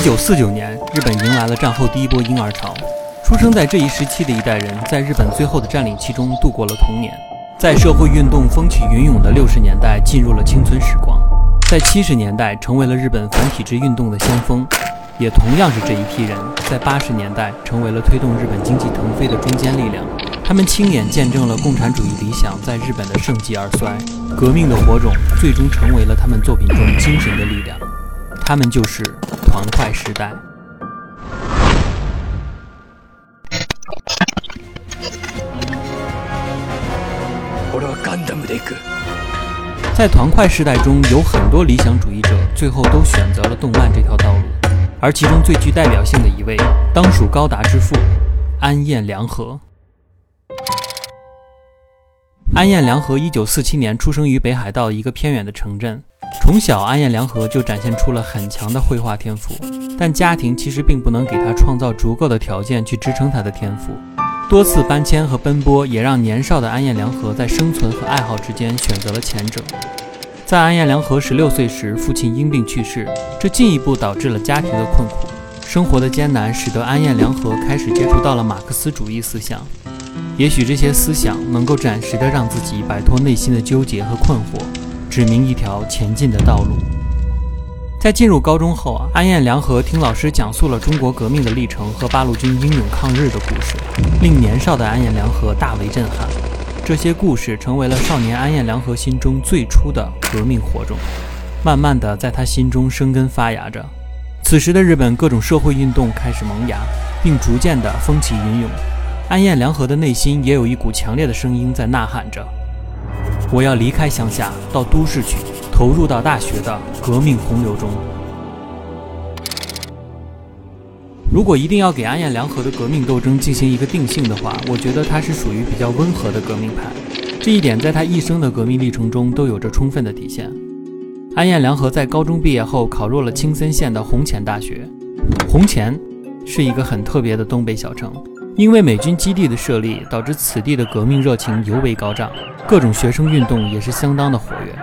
一九四九年，日本迎来了战后第一波婴儿潮。出生在这一时期的一代人，在日本最后的占领期中度过了童年，在社会运动风起云涌的六十年代进入了青春时光，在七十年代成为了日本反体制运动的先锋，也同样是这一批人，在八十年代成为了推动日本经济腾飞的中坚力量。他们亲眼见证了共产主义理想在日本的盛极而衰，革命的火种最终成为了他们作品中精神的力量。他们就是团块时代。在团块时代中，有很多理想主义者最后都选择了动漫这条道路，而其中最具代表性的一位，当属高达之父安彦良和。安彦良和一九四七年出生于北海道一个偏远的城镇。从小，安彦良和就展现出了很强的绘画天赋，但家庭其实并不能给他创造足够的条件去支撑他的天赋。多次搬迁和奔波，也让年少的安彦良和在生存和爱好之间选择了前者。在安彦良和十六岁时，父亲因病去世，这进一步导致了家庭的困苦。生活的艰难使得安彦良和开始接触到了马克思主义思想。也许这些思想能够暂时的让自己摆脱内心的纠结和困惑，指明一条前进的道路。在进入高中后，安彦良和听老师讲述了中国革命的历程和八路军英勇抗日的故事，令年少的安彦良和大为震撼。这些故事成为了少年安彦良和心中最初的革命火种，慢慢的在他心中生根发芽着。此时的日本各种社会运动开始萌芽，并逐渐的风起云涌。安彦良和的内心也有一股强烈的声音在呐喊着：“我要离开乡下，到都市去，投入到大学的革命洪流中。”如果一定要给安彦良和的革命斗争进行一个定性的话，我觉得他是属于比较温和的革命派。这一点在他一生的革命历程中都有着充分的体现。安彦良和在高中毕业后考入了青森县的红前大学。红前是一个很特别的东北小城。因为美军基地的设立，导致此地的革命热情尤为高涨，各种学生运动也是相当的活跃。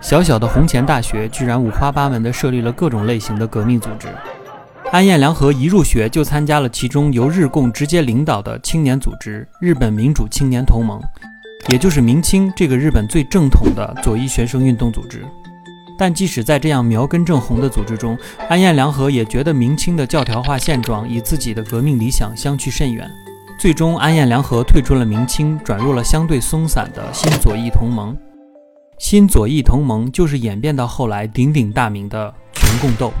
小小的红前大学居然五花八门地设立了各种类型的革命组织。安彦良和一入学就参加了其中由日共直接领导的青年组织——日本民主青年同盟，也就是明清这个日本最正统的左翼学生运动组织。但即使在这样苗根正红的组织中，安彦良和也觉得明清的教条化现状与自己的革命理想相去甚远。最终，安彦良和退出了明清，转入了相对松散的新左翼同盟。新左翼同盟就是演变到后来鼎鼎大名的全共斗。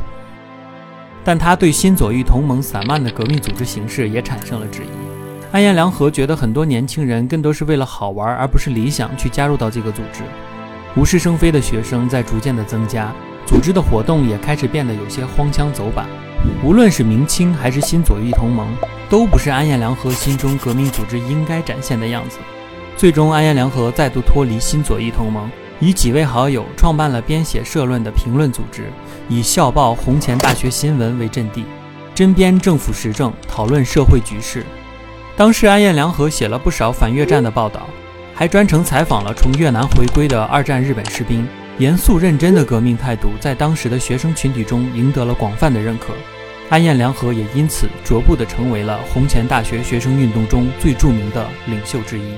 但他对新左翼同盟散漫的革命组织形式也产生了质疑。安彦良和觉得很多年轻人更多是为了好玩，而不是理想去加入到这个组织。无事生非的学生在逐渐的增加，组织的活动也开始变得有些荒腔走板。无论是明清还是新左翼同盟，都不是安彦良和心中革命组织应该展现的样子。最终，安彦良和再度脱离新左翼同盟，以几位好友创办了编写社论的评论组织，以校报《红前大学新闻》为阵地，针砭政府时政，讨论社会局势。当时，安彦良和写了不少反越战的报道。还专程采访了从越南回归的二战日本士兵，严肃认真的革命态度在当时的学生群体中赢得了广泛的认可。安彦良和也因此逐步的成为了红前大学学生运动中最著名的领袖之一。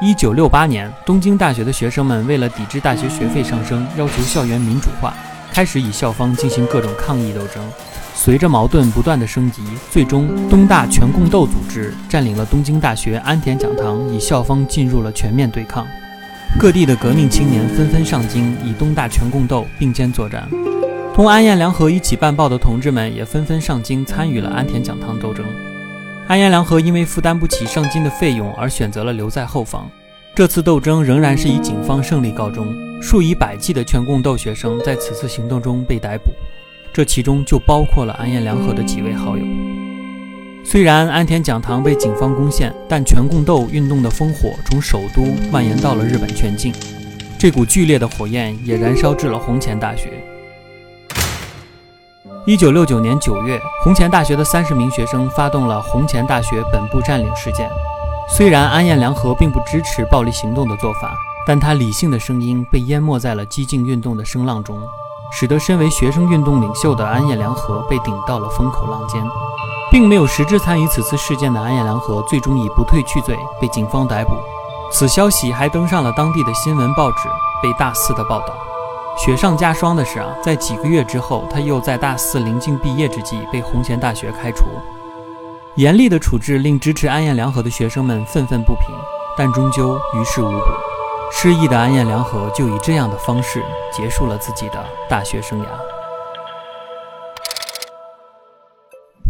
一九六八年，东京大学的学生们为了抵制大学学费上升，要求校园民主化，开始以校方进行各种抗议斗争。随着矛盾不断的升级，最终东大全共斗组织占领了东京大学安田讲堂，与校方进入了全面对抗。各地的革命青年纷纷上京，与东大全共斗并肩作战。同安彦良和一起办报的同志们也纷纷上京，参与了安田讲堂斗争。安彦良和因为负担不起上京的费用，而选择了留在后方。这次斗争仍然是以警方胜利告终，数以百计的全共斗学生在此次行动中被逮捕。这其中就包括了安彦良和的几位好友。虽然安田讲堂被警方攻陷，但全共斗运动的烽火从首都蔓延到了日本全境，这股剧烈的火焰也燃烧至了红前大学。一九六九年九月，红前大学的三十名学生发动了红前大学本部占领事件。虽然安彦良和并不支持暴力行动的做法，但他理性的声音被淹没在了激进运动的声浪中。使得身为学生运动领袖的安彦良和被顶到了风口浪尖。并没有实质参与此次事件的安彦良和，最终以不退去罪被警方逮捕。此消息还登上了当地的新闻报纸，被大肆的报道。雪上加霜的是啊，在几个月之后，他又在大四临近毕业之际被红贤大学开除。严厉的处置令支持安彦良和的学生们愤愤不平，但终究于事无补。失意的安彦良和就以这样的方式结束了自己的大学生涯。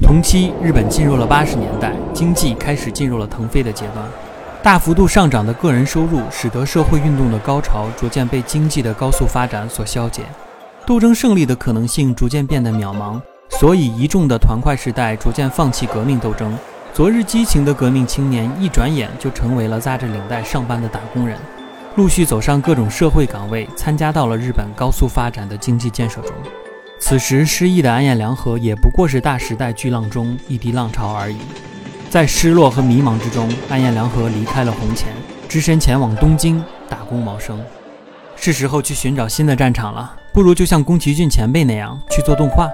同期，日本进入了八十年代，经济开始进入了腾飞的阶段。大幅度上涨的个人收入，使得社会运动的高潮逐渐被经济的高速发展所消解，斗争胜利的可能性逐渐变得渺茫。所以，一众的团块时代逐渐放弃革命斗争。昨日激情的革命青年，一转眼就成为了扎着领带上班的打工人，陆续走上各种社会岗位，参加到了日本高速发展的经济建设中。此时失意的安彦良和也不过是大时代巨浪中一滴浪潮而已。在失落和迷茫之中，安彦良和离开了红前，只身前往东京打工谋生。是时候去寻找新的战场了，不如就像宫崎骏前辈那样去做动画。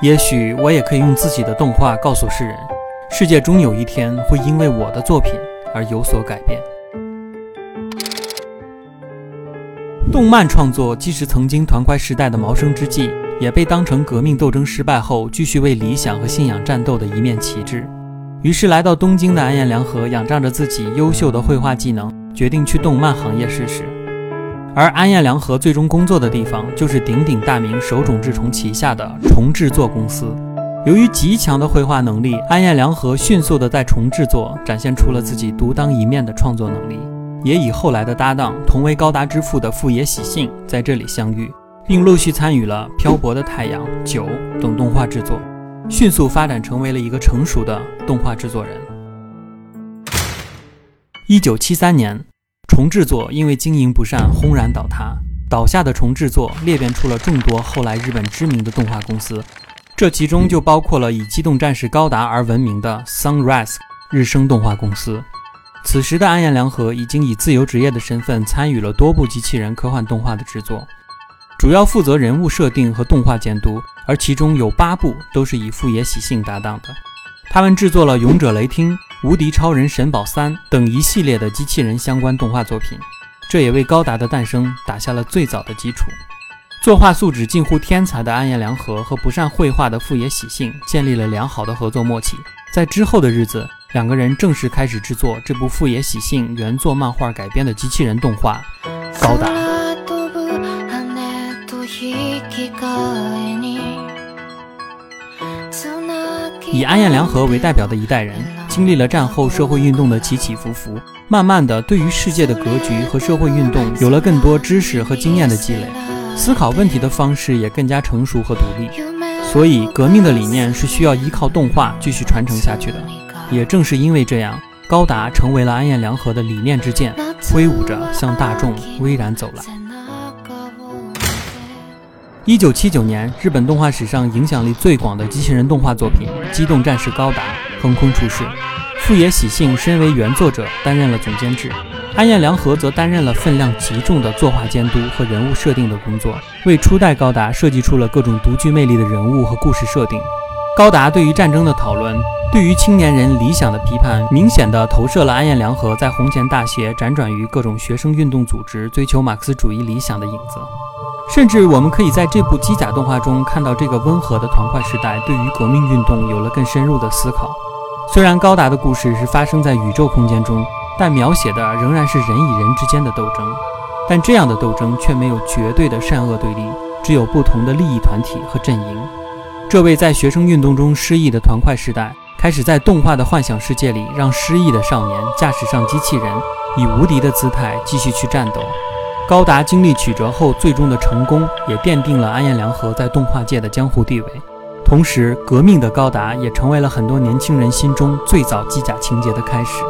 也许我也可以用自己的动画告诉世人，世界终有一天会因为我的作品而有所改变。动漫创作既是曾经团块时代的谋生之计。也被当成革命斗争失败后继续为理想和信仰战斗的一面旗帜。于是，来到东京的安彦良和仰仗着自己优秀的绘画技能，决定去动漫行业试试。而安彦良和最终工作的地方，就是鼎鼎大名手冢治虫旗下的虫制作公司。由于极强的绘画能力，安彦良和迅速地在虫制作展现出了自己独当一面的创作能力，也与后来的搭档同为高达之父的富野喜幸在这里相遇。并陆续参与了《漂泊的太阳》《九》等动画制作，迅速发展成为了一个成熟的动画制作人。一九七三年，重制作因为经营不善轰然倒塌，倒下的重制作裂变出了众多后来日本知名的动画公司，这其中就包括了以《机动战士高达》而闻名的 Sunrise 日升动画公司。此时的安彦良和已经以自由职业的身份参与了多部机器人科幻动画的制作。主要负责人物设定和动画监督，而其中有八部都是以富野喜幸搭档的。他们制作了《勇者雷霆》《无敌超人神宝三》等一系列的机器人相关动画作品，这也为高达的诞生打下了最早的基础。作画素质近乎天才的安彦良和和不善绘画的富野喜幸建立了良好的合作默契。在之后的日子，两个人正式开始制作这部富野喜幸原作漫画改编的机器人动画《高达》。以安彦良和为代表的一代人，经历了战后社会运动的起起伏伏，慢慢的对于世界的格局和社会运动有了更多知识和经验的积累，思考问题的方式也更加成熟和独立。所以，革命的理念是需要依靠动画继续传承下去的。也正是因为这样，高达成为了安彦良和的理念之剑，挥舞着向大众巍然走来。一九七九年，日本动画史上影响力最广的机器人动画作品《机动战士高达》横空出世。富野喜幸身为原作者，担任了总监制；安彦良和则担任了分量极重的作画监督和人物设定的工作，为初代高达设计出了各种独具魅力的人物和故事设定。高达对于战争的讨论，对于青年人理想的批判，明显的投射了安彦良和在红前大学辗转于各种学生运动组织，追求马克思主义理想的影子。甚至我们可以在这部机甲动画中看到这个温和的团块时代对于革命运动有了更深入的思考。虽然高达的故事是发生在宇宙空间中，但描写的仍然是人与人之间的斗争。但这样的斗争却没有绝对的善恶对立，只有不同的利益团体和阵营。这位在学生运动中失意的团块时代，开始在动画的幻想世界里，让失意的少年驾驶上机器人，以无敌的姿态继续去战斗。高达经历曲折后，最终的成功也奠定了安彦良和在动画界的江湖地位。同时，革命的高达也成为了很多年轻人心中最早机甲情节的开始。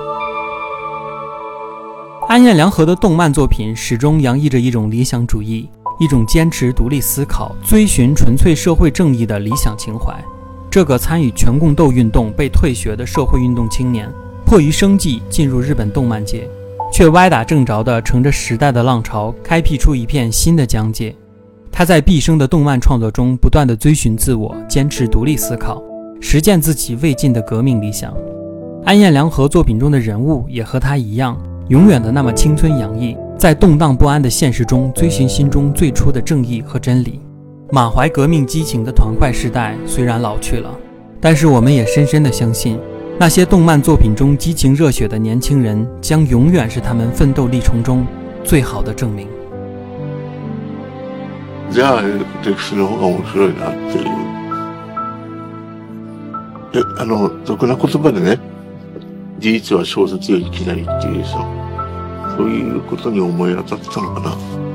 安彦良和的动漫作品始终洋溢着一种理想主义，一种坚持独立思考、追寻纯粹社会正义的理想情怀。这个参与全共斗运动被退学的社会运动青年，迫于生计进入日本动漫界。却歪打正着地乘着时代的浪潮，开辟出一片新的疆界。他在毕生的动漫创作中不断地追寻自我，坚持独立思考，实践自己未尽的革命理想。安彦良和作品中的人物也和他一样，永远的那么青春洋溢，在动荡不安的现实中追寻心中最初的正义和真理。满怀革命激情的团块时代虽然老去了，但是我们也深深的相信，那些动漫作品中激情热血的年轻人将永远是他们奋斗历程中最好的证明。じゃあ歴史の方が面白いなっていう。え、あの、俗な言葉でね、事実は小説より嫌いっていうさ、 そういうことに思い当たったのかな。